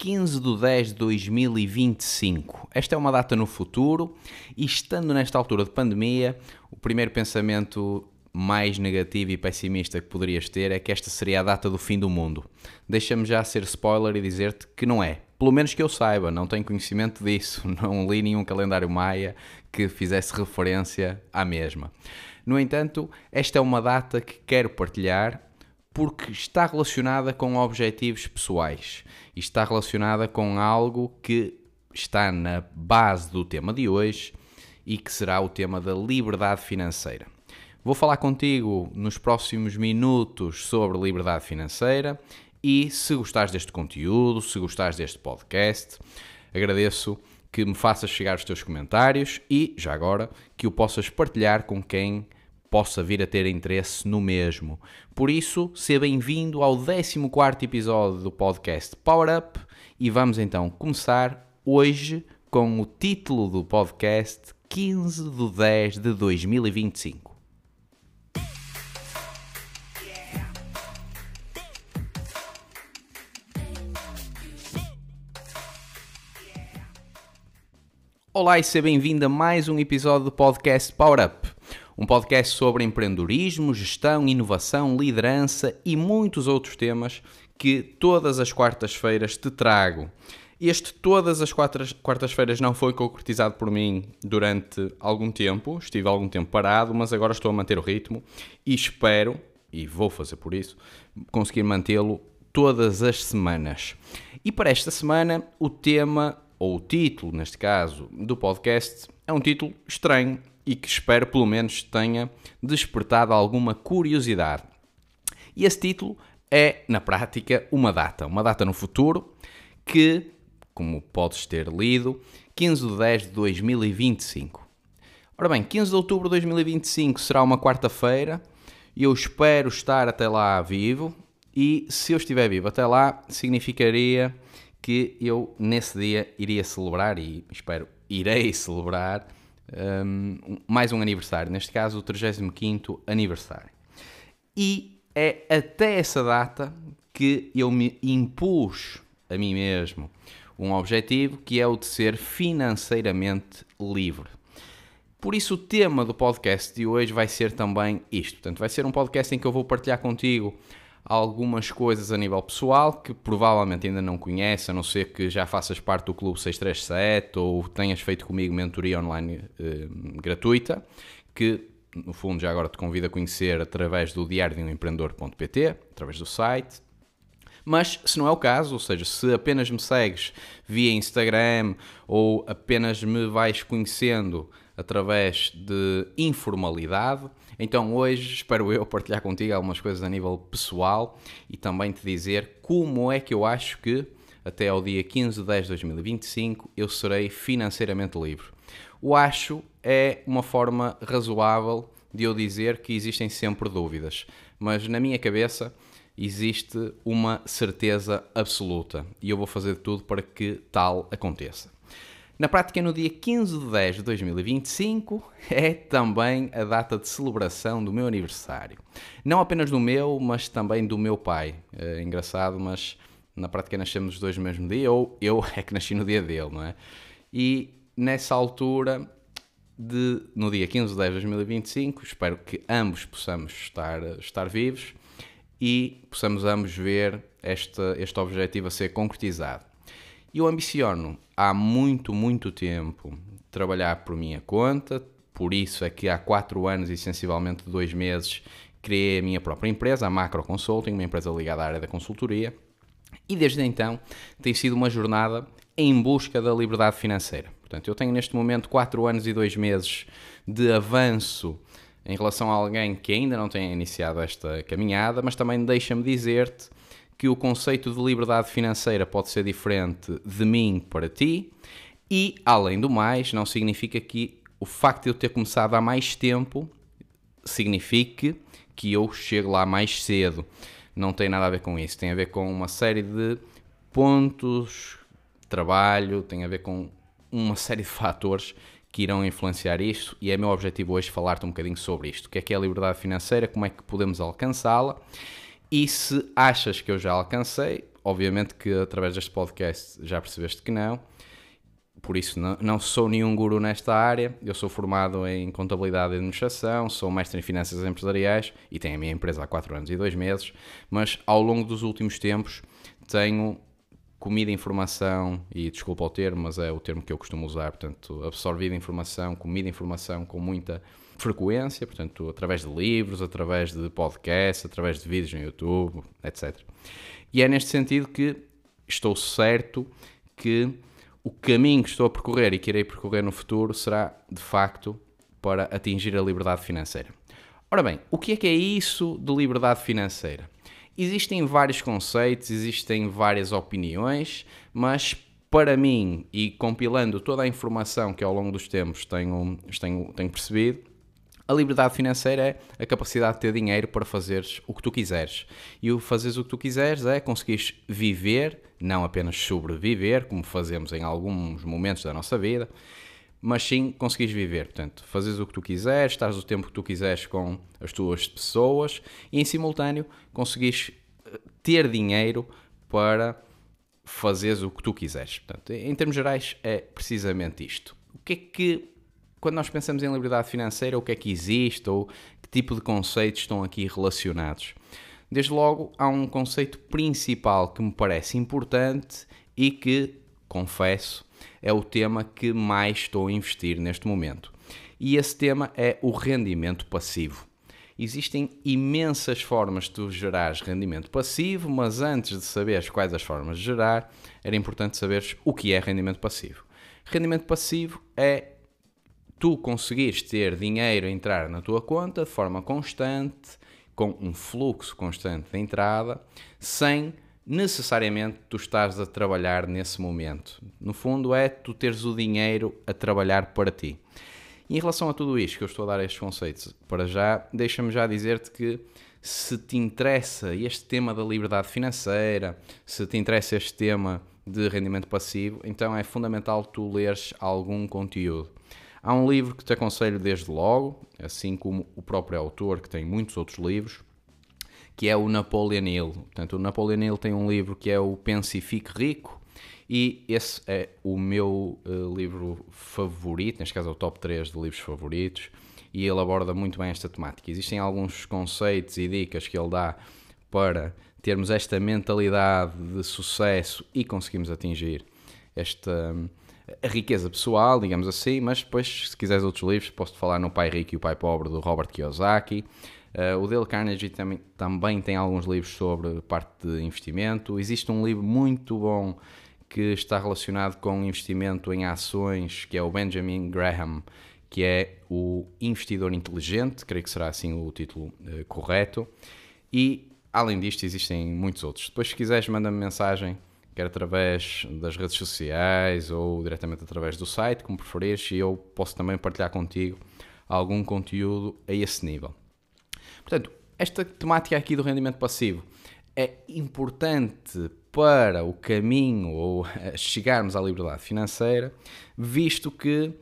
15 de 10 de 2025. Esta é uma data no futuro e, estando nesta altura de pandemia, o primeiro pensamento mais negativo e pessimista que poderias ter é que esta seria a data do fim do mundo. Deixa-me já ser spoiler e dizer-te que não é. Pelo menos que eu saiba, não tenho conhecimento disso, não li nenhum calendário maia que fizesse referência à mesma. No entanto, esta é uma data que quero partilhar porque está relacionada com objetivos pessoais e está relacionada com algo que está na base do tema de hoje e que será o tema da liberdade financeira. Vou falar contigo nos próximos minutos sobre liberdade financeira e se gostares deste conteúdo, se gostares deste podcast, agradeço que me faças chegar os teus comentários e, já agora, que o possas partilhar com quem possa vir a ter interesse no mesmo. Por isso, seja bem-vindo ao 14 episódio do podcast Power Up e vamos então começar hoje com o título do podcast 15 de 10 de 2025. Olá e seja bem-vindo a mais um episódio do podcast Power Up, um podcast sobre empreendedorismo, gestão, inovação, liderança e muitos outros temas que todas as quartas-feiras te trago. Este todas as quartas-feiras não foi concretizado por mim durante algum tempo, estive algum tempo parado, mas agora estou a manter o ritmo e espero, e vou fazer por isso, conseguir mantê-lo todas as semanas. E para esta semana o tema ou o título, neste caso, do podcast, é um título estranho e que espero pelo menos tenha despertado alguma curiosidade. E esse título é, na prática, uma data, uma data no futuro que, como podes ter lido, 15 de 10 de 2025. Ora bem, 15 de outubro de 2025 será uma quarta-feira e eu espero estar até lá vivo. E se eu estiver vivo até lá, significaria que eu nesse dia iria celebrar e espero irei celebrar um, mais um aniversário, neste caso o 35 aniversário. E é até essa data que eu me impus a mim mesmo um objetivo que é o de ser financeiramente livre. Por isso, o tema do podcast de hoje vai ser também isto. Portanto, vai ser um podcast em que eu vou partilhar contigo algumas coisas a nível pessoal que provavelmente ainda não conhece, a não ser que já faças parte do Clube 637 ou tenhas feito comigo mentoria online eh, gratuita, que no fundo já agora te convido a conhecer através do diário de um empreendedor.pt, através do site. Mas se não é o caso, ou seja, se apenas me segues via Instagram ou apenas me vais conhecendo através de informalidade, então hoje espero eu partilhar contigo algumas coisas a nível pessoal e também te dizer como é que eu acho que até ao dia 15 de 10 de 2025 eu serei financeiramente livre. O acho é uma forma razoável de eu dizer que existem sempre dúvidas, mas na minha cabeça existe uma certeza absoluta e eu vou fazer tudo para que tal aconteça. Na prática, no dia 15 de 10 de 2025 é também a data de celebração do meu aniversário. Não apenas do meu, mas também do meu pai. É engraçado, mas na prática nascemos os dois no mesmo dia, ou eu é que nasci no dia dele, não é? E nessa altura, de, no dia 15 de 10 de 2025, espero que ambos possamos estar, estar vivos e possamos ambos ver este, este objetivo a ser concretizado. Eu ambiciono há muito, muito tempo trabalhar por minha conta, por isso é que há quatro anos e sensivelmente dois meses criei a minha própria empresa, a Macro Consulting, uma empresa ligada à área da consultoria, e desde então tem sido uma jornada em busca da liberdade financeira. Portanto, eu tenho neste momento quatro anos e dois meses de avanço em relação a alguém que ainda não tenha iniciado esta caminhada, mas também deixa-me dizer-te que o conceito de liberdade financeira pode ser diferente de mim para ti, e, além do mais, não significa que o facto de eu ter começado há mais tempo signifique que eu chego lá mais cedo. Não tem nada a ver com isso. Tem a ver com uma série de pontos, trabalho, tem a ver com uma série de fatores que irão influenciar isto e é meu objetivo hoje falar-te um bocadinho sobre isto. O que é que é a liberdade financeira, como é que podemos alcançá-la e se achas que eu já alcancei, obviamente que através deste podcast já percebeste que não. Por isso, não, sou nenhum guru nesta área. Eu sou formado em contabilidade e administração, sou mestre em finanças empresariais e tenho a minha empresa há 4 anos e 2 meses. Mas ao longo dos últimos tempos tenho comido informação, e desculpa o termo, mas é o termo que eu costumo usar, portanto, absorvido informação, comido informação com muita frequência, portanto, através de livros, através de podcasts, através de vídeos no YouTube, etc. E é neste sentido que estou certo que o caminho que estou a percorrer e que irei percorrer no futuro será, de facto, para atingir a liberdade financeira. Ora bem, o que é que é isso de liberdade financeira? Existem vários conceitos, existem várias opiniões, mas para mim, e compilando toda a informação que ao longo dos tempos tenho, tenho, tenho percebido, a liberdade financeira é a capacidade de ter dinheiro para fazeres o que tu quiseres. E o fazeres o que tu quiseres é conseguires viver, não apenas sobreviver, como fazemos em alguns momentos da nossa vida, mas sim conseguires viver. Portanto, fazes o que tu quiseres, estás o tempo que tu quiseres com as tuas pessoas e, em simultâneo, conseguires eh, ter dinheiro para fazeres o que tu quiseres. Portanto, em termos gerais, é precisamente isto. O que é que quando nós pensamos em liberdade financeira, o que é que existe ou que tipo de conceitos estão aqui relacionados? Desde logo, há um conceito principal que me parece importante e que, confesso, é o tema que mais estou a investir neste momento. E esse tema é o rendimento passivo. Existem imensas formas de tu gerares rendimento passivo, mas antes de saberes quais as formas de gerar, era importante saberes o que é rendimento passivo. Rendimento passivo é tu conseguires ter dinheiro a entrar na tua conta de forma constante, com um fluxo constante de entrada, sem necessariamente tu estás a trabalhar nesse momento. No fundo, é tu teres o dinheiro a trabalhar para ti. E em relação a tudo isto que eu estou a dar estes conceitos, para já, deixa-me já dizer-te que se te interessa este tema da liberdade financeira, se te interessa este tema de rendimento passivo, então é fundamental tu leres algum conteúdo. Há um livro que te aconselho desde logo, assim como o próprio autor, que tem muitos outros livros, que é o Napoleon Hill. Portanto, o Napoleon Hill tem um livro que é o Pense e Fique Rico, e esse é o meu uh, livro favorito, neste caso é o top 3 de livros favoritos, e ele aborda muito bem esta temática. Existem alguns conceitos e dicas que ele dá para termos esta mentalidade de sucesso e conseguimos atingir esta a riqueza pessoal, digamos assim, mas depois, se quiseres outros livros, posso-te falar no Pai Rico e o Pai Pobre, do Robert Kiyosaki. Uh, o Dale Carnegie também, também tem alguns livros sobre parte de investimento. Existe um livro muito bom que está relacionado com investimento em ações, que é o Benjamin Graham, que é o Investidor Inteligente, creio que será assim o título uh, correto. E, além disto, existem muitos outros. Depois, se quiseres, manda-me mensagem quer através das redes sociais ou diretamente através do site, como preferires, e eu posso também partilhar contigo algum conteúdo a esse nível. Portanto, esta temática aqui do rendimento passivo é importante para o caminho ou chegarmos à liberdade financeira, visto que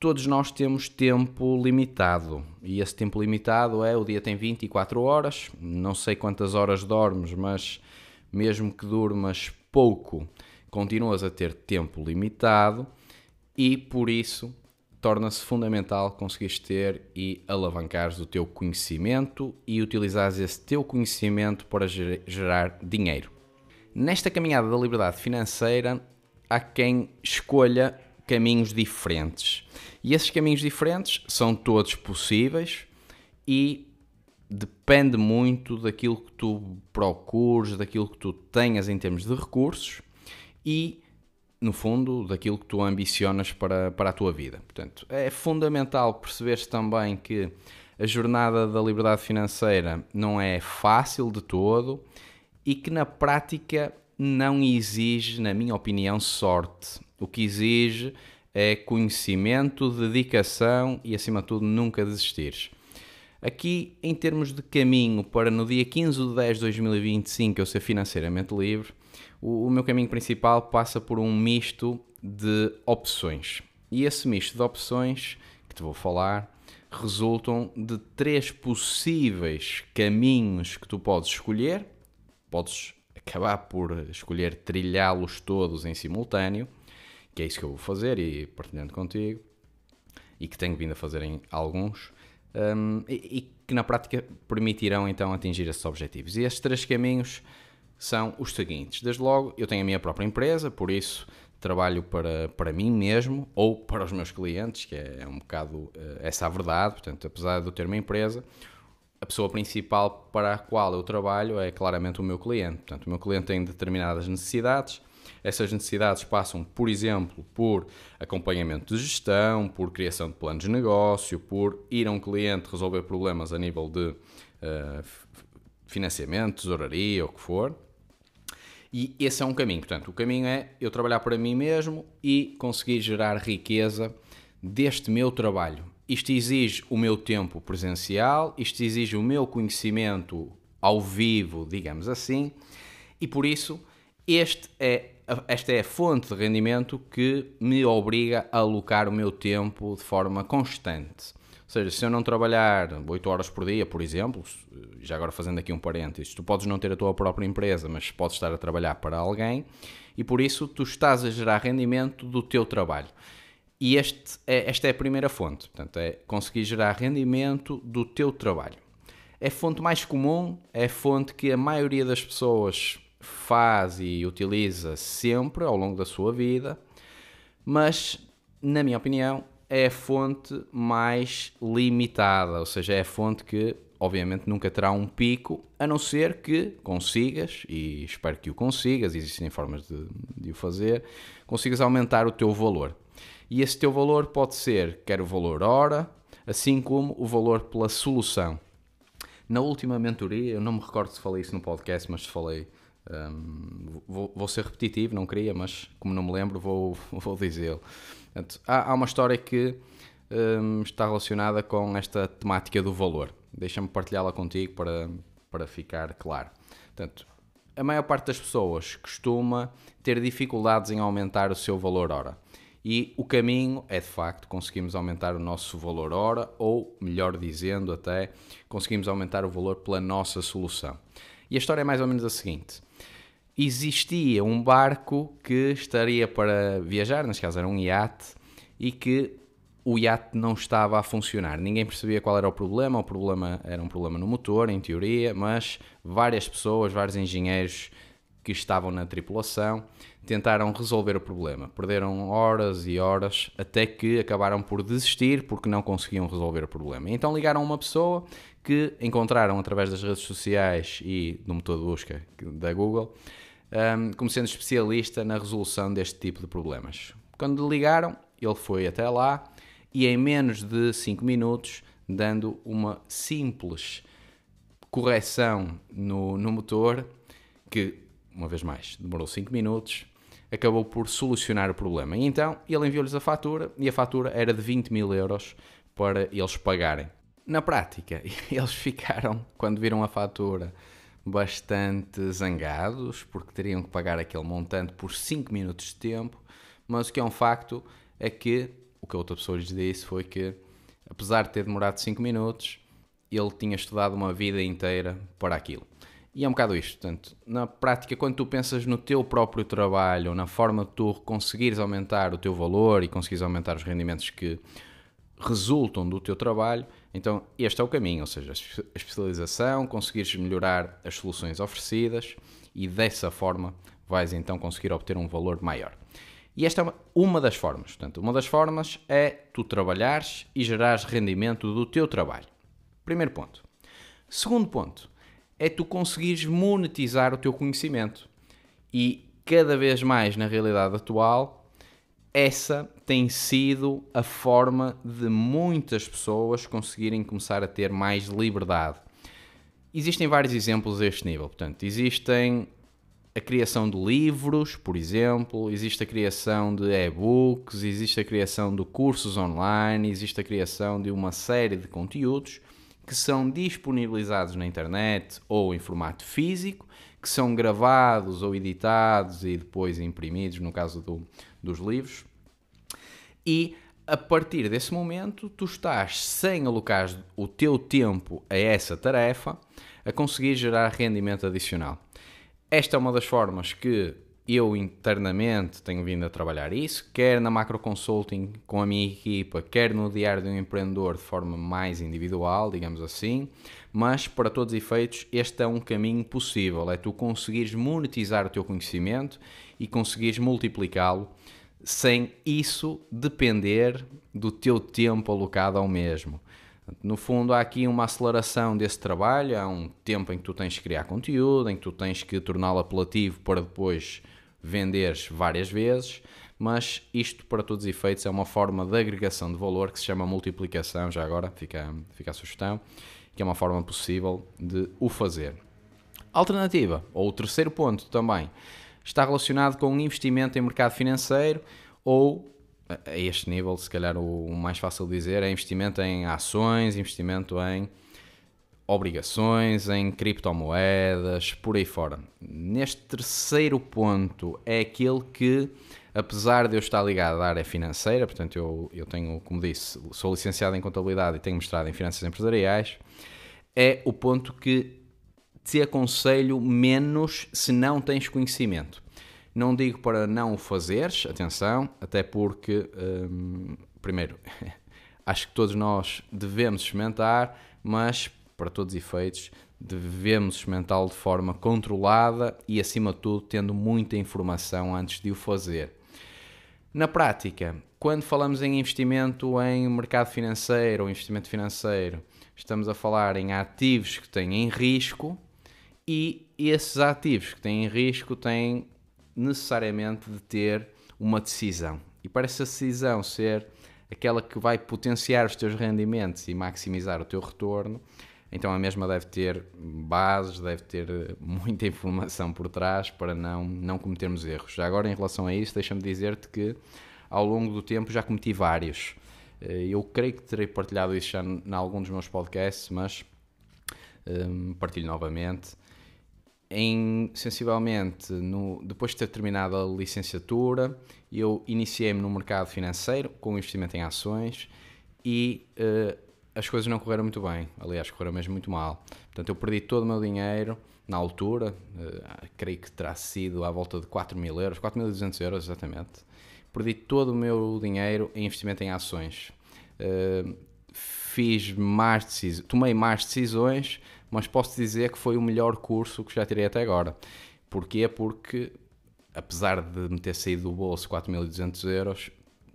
todos nós temos tempo limitado e esse tempo limitado é o dia tem 24 horas, não sei quantas horas dormes, mas mesmo que durmas pouco, continuas a ter tempo limitado e por isso torna-se fundamental conseguires ter e alavancares o teu conhecimento e utilizares esse teu conhecimento para gerar dinheiro. Nesta caminhada da liberdade financeira, há quem escolha caminhos diferentes. E esses caminhos diferentes são todos possíveis e depende muito daquilo que tu procures, daquilo que tu tenhas em termos de recursos e, no fundo, daquilo que tu ambicionas para, para a tua vida. Portanto, é fundamental perceberes também que a jornada da liberdade financeira não é fácil de todo e que na prática não exige, na minha opinião, sorte. O que exige é conhecimento, dedicação e, acima de tudo, nunca desistires. Aqui, em termos de caminho para no dia 15 de 10 de 2025 eu ser financeiramente livre, o, o meu caminho principal passa por um misto de opções. E esse misto de opções que te vou falar resultam de três possíveis caminhos que tu podes escolher. Podes, acabar por escolher trilhá-los todos em simultâneo, que é isso que eu vou fazer e partilhando contigo, e que tenho vindo a fazer em alguns, um, e, e, que na prática permitirão então atingir esses objetivos. E estes três caminhos são os seguintes. Desde logo, eu tenho a minha própria empresa, por isso trabalho para, para mim mesmo ou para os meus clientes, que é, é um bocado uh, essa a verdade. Portanto, apesar de eu ter uma empresa, a pessoa principal para a qual eu trabalho é claramente o meu cliente. Portanto, o meu cliente tem determinadas necessidades. Essas necessidades passam, por exemplo, por acompanhamento de gestão, por criação de planos de negócio, por ir a um cliente resolver problemas a nível de uh, financiamento, tesouraria, ou o que for. E esse é um caminho. Portanto, o caminho é eu trabalhar para mim mesmo e conseguir gerar riqueza deste meu trabalho. Isto exige o meu tempo presencial, isto exige o meu conhecimento ao vivo, digamos assim, e por isso este é, esta é a fonte de rendimento que me obriga a alocar o meu tempo de forma constante. Ou seja, se eu não trabalhar 8 horas por dia, por exemplo, já agora fazendo aqui um parênteses, tu podes não ter a tua própria empresa, mas podes estar a trabalhar para alguém e por isso tu estás a gerar rendimento do teu trabalho. E este é, esta é a primeira fonte, portanto, é conseguir gerar rendimento do teu trabalho. É a fonte mais comum, é a fonte que a maioria das pessoas faz e utiliza sempre ao longo da sua vida, mas, na minha opinião, é a fonte mais limitada, ou seja, é a fonte que obviamente nunca terá um pico, a não ser que consigas, e espero que o consigas, existem formas de, de o fazer, consigas aumentar o teu valor. E esse teu valor pode ser quer o valor hora, assim como o valor pela solução. Na última mentoria, eu não me recordo se falei isso no podcast, mas falei. Um, vou, vou, ser repetitivo, não queria, mas como não me lembro, vou, vou dizê-lo. Há, há, uma história que um, está relacionada com esta temática do valor. Deixa-me partilhá-la contigo para, para ficar claro. Portanto, a maior parte das pessoas costuma ter dificuldades em aumentar o seu valor hora. E o caminho é de facto conseguimos aumentar o nosso valor hora, ou melhor dizendo, até conseguimos aumentar o valor pela nossa solução. E a história é mais ou menos a seguinte: existia um barco que estaria para viajar, neste caso era um iate, e que o iate não estava a funcionar. Ninguém percebia qual era o problema. O problema era um problema no motor, em teoria, mas várias pessoas, vários engenheiros que estavam na tripulação tentaram resolver o problema. Perderam horas e horas até que acabaram por desistir porque não conseguiam resolver o problema. Então ligaram uma pessoa que encontraram através das redes sociais e do motor de busca da Google um, como sendo especialista na resolução deste tipo de problemas. Quando ligaram, ele foi até lá e em menos de 5 minutos, dando uma simples correção no, no motor, que, uma vez mais, demorou 5 minutos, acabou por solucionar o problema. E então ele enviou-lhes a fatura e a fatura era de 20 mil euros para eles pagarem. Na prática, eles ficaram, quando viram a fatura, bastante zangados porque teriam que pagar aquele montante por 5 minutos de tempo, mas o que é um facto é que o que a outra pessoa lhes disse foi que, apesar de ter demorado 5 minutos, ele tinha estudado uma vida inteira para aquilo. E é um bocado isto, portanto, na prática, quando tu pensas no teu próprio trabalho, na forma de tu conseguires aumentar o teu valor e conseguires aumentar os rendimentos que resultam do teu trabalho, então este é o caminho, ou seja, a especialização, conseguires melhorar as soluções oferecidas e dessa forma vais então conseguir obter um valor maior. E esta é uma das formas. Portanto, uma das formas é tu trabalhares e gerares rendimento do teu trabalho. Primeiro ponto. Segundo ponto, é tu conseguires monetizar o teu conhecimento. E cada vez mais na realidade atual, essa tem sido a forma de muitas pessoas conseguirem começar a ter mais liberdade. Existem vários exemplos a este nível, portanto, existem a criação de livros, por exemplo, existe a criação de e-books, existe a criação de cursos online, existe a criação de uma série de conteúdos que são disponibilizados na internet ou em formato físico, que são gravados ou editados e depois imprimidos, no caso do, dos livros. E a partir desse momento, tu estás, sem alocar o teu tempo a essa tarefa, a conseguir gerar rendimento adicional. esta é uma das formas que eu internamente tenho vindo a trabalhar isso, quer na macro consulting com a minha equipa, quer no diário de um empreendedor de forma mais individual, digamos assim, mas para todos os efeitos, este é um caminho possível, é tu conseguires monetizar o teu conhecimento e conseguires multiplicá-lo sem isso depender do teu tempo alocado ao mesmo. No fundo, há aqui uma aceleração desse trabalho, há um tempo em que tu tens que criar conteúdo, em que tu tens que torná-lo apelativo para depois venderes várias vezes, mas isto, para todos os efeitos, é uma forma de agregação de valor que se chama multiplicação, já agora fica, fica a sugestão, que é uma forma possível de o fazer. Alternativa, ou o terceiro ponto também, está relacionado com um investimento em mercado financeiro ou a este nível, se calhar o mais fácil de dizer, é investimento em ações, investimento em obrigações, em criptomoedas, por aí fora. Neste terceiro ponto é aquele que, apesar de eu estar ligado à área financeira, portanto eu, eu tenho, como disse, sou licenciado em contabilidade e tenho mestrado em finanças empresariais, é o ponto que te aconselho menos se não tens conhecimento. Não digo para não o fazeres, atenção, até porque, hum, primeiro, acho que todos nós devemos experimentar, mas para todos os efeitos, devemos experimentá-lo de forma controlada e, acima de tudo, tendo muita informação antes de o fazer. Na prática, quando falamos em investimento em mercado financeiro ou investimento financeiro, estamos a falar em ativos que têm risco e esses ativos que têm risco têm necessariamente de ter uma decisão. E para essa decisão ser aquela que vai potenciar os teus rendimentos e maximizar o teu retorno, então a mesma deve ter bases, deve ter eh, muita informação por trás para não, não cometermos erros. Já agora, em relação a isso, deixa-me dizer-te que ao longo do tempo já cometi vários. Eh, eu creio que terei partilhado isso já em algum dos meus podcasts, mas um, partilho novamente em sensivelmente no, depois de ter terminado a licenciatura, eu iniciei-me no mercado financeiro com investimento em ações e uh, as coisas não correram muito bem. Aliás, correram mesmo muito mal. Portanto, eu perdi todo o meu dinheiro na altura, uh, creio que terá sido à volta de 4 mil euros, 4.200 euros exatamente. Perdi todo o meu dinheiro em investimento em ações. Uh, fiz mais decisões, tomei mais decisões mas posso dizer que foi o melhor curso que já tirei até agora. Porquê? Porque, apesar de me ter saído do bolso 4.200 euros,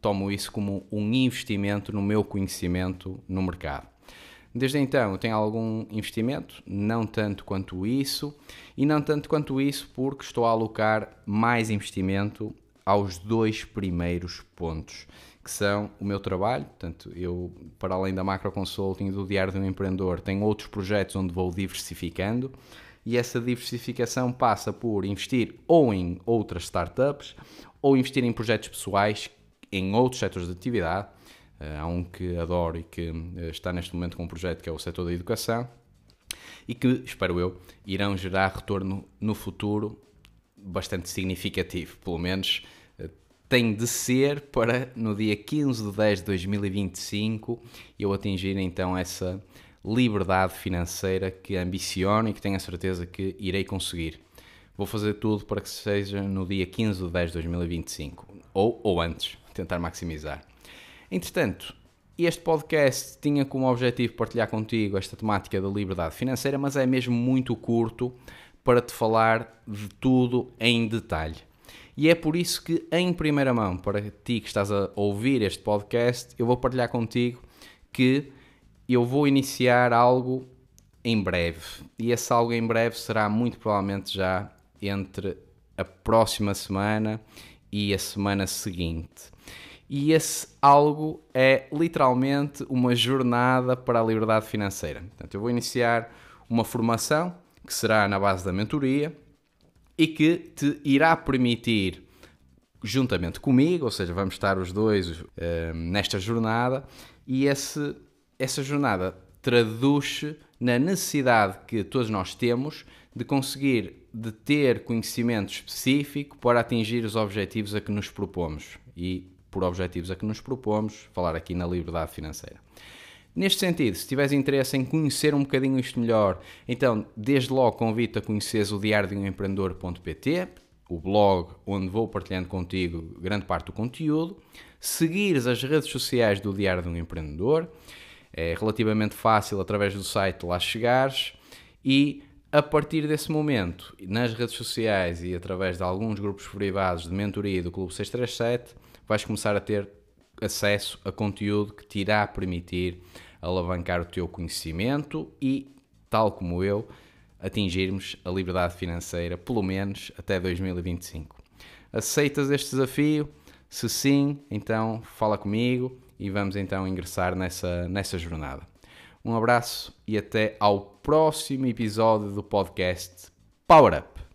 tomo isso como um investimento no meu conhecimento no mercado. Desde então eu tenho algum investimento, não tanto quanto isso, e não tanto quanto isso porque estou a alocar mais investimento aos dois primeiros pontos, que são o meu trabalho, portanto, eu, para além da macro consulting do Diário de um Empreendedor, tenho outros projetos onde vou diversificando e essa diversificação passa por investir ou em outras startups ou investir em projetos pessoais em outros setores de atividade. Eh, há um que adoro e que eh, está neste momento com um projeto que é o setor da educação e que, espero eu, irão gerar retorno no futuro bastante significativo, pelo menos tem de ser para no dia 15 de 10 de 2025 eu atingir então essa liberdade financeira que ambiciono e que tenho a certeza que irei conseguir. Vou fazer tudo para que seja no dia 15 de 10 de 2025 ou, ou antes, tentar maximizar. Entretanto, este podcast tinha como objetivo partilhar contigo esta temática da liberdade financeira, mas é mesmo muito curto para te falar de tudo em detalhe. E é por isso que, em primeira mão, para ti que estás a ouvir este podcast, eu vou partilhar contigo que eu vou iniciar algo em breve. E esse algo em breve será muito provavelmente já entre a próxima semana e a semana seguinte. E esse algo é literalmente uma jornada para a liberdade financeira. Portanto, eu vou iniciar uma formação que será na base da mentoria e que te irá permitir, juntamente comigo, ou seja, vamos estar os dois uh, nesta jornada, e esse, essa jornada traduz na necessidade que todos nós temos de conseguir de ter conhecimento específico para atingir os objetivos a que nos propomos. E por objetivos a que nos propomos, falar aqui na liberdade financeira. Neste sentido, se tiveres interesse em conhecer um bocadinho isto melhor, então desde logo convido a conheceres o diário de um empreendedor.pt, o blog onde vou partilhando contigo grande parte do conteúdo, seguires as redes sociais do Diário de um Empreendedor, é relativamente fácil através do site lá chegares e a partir desse momento, nas redes sociais e através de alguns grupos privados de mentoria do Clube 637, vais começar a ter acesso a conteúdo que te irá permitir alavancar o teu conhecimento e, tal como eu, atingirmos a liberdade financeira, pelo menos até 2025. Aceitas este desafio? Se sim, então fala comigo e vamos então ingressar nessa, nessa jornada. Um abraço e até ao próximo episódio do podcast Power Up.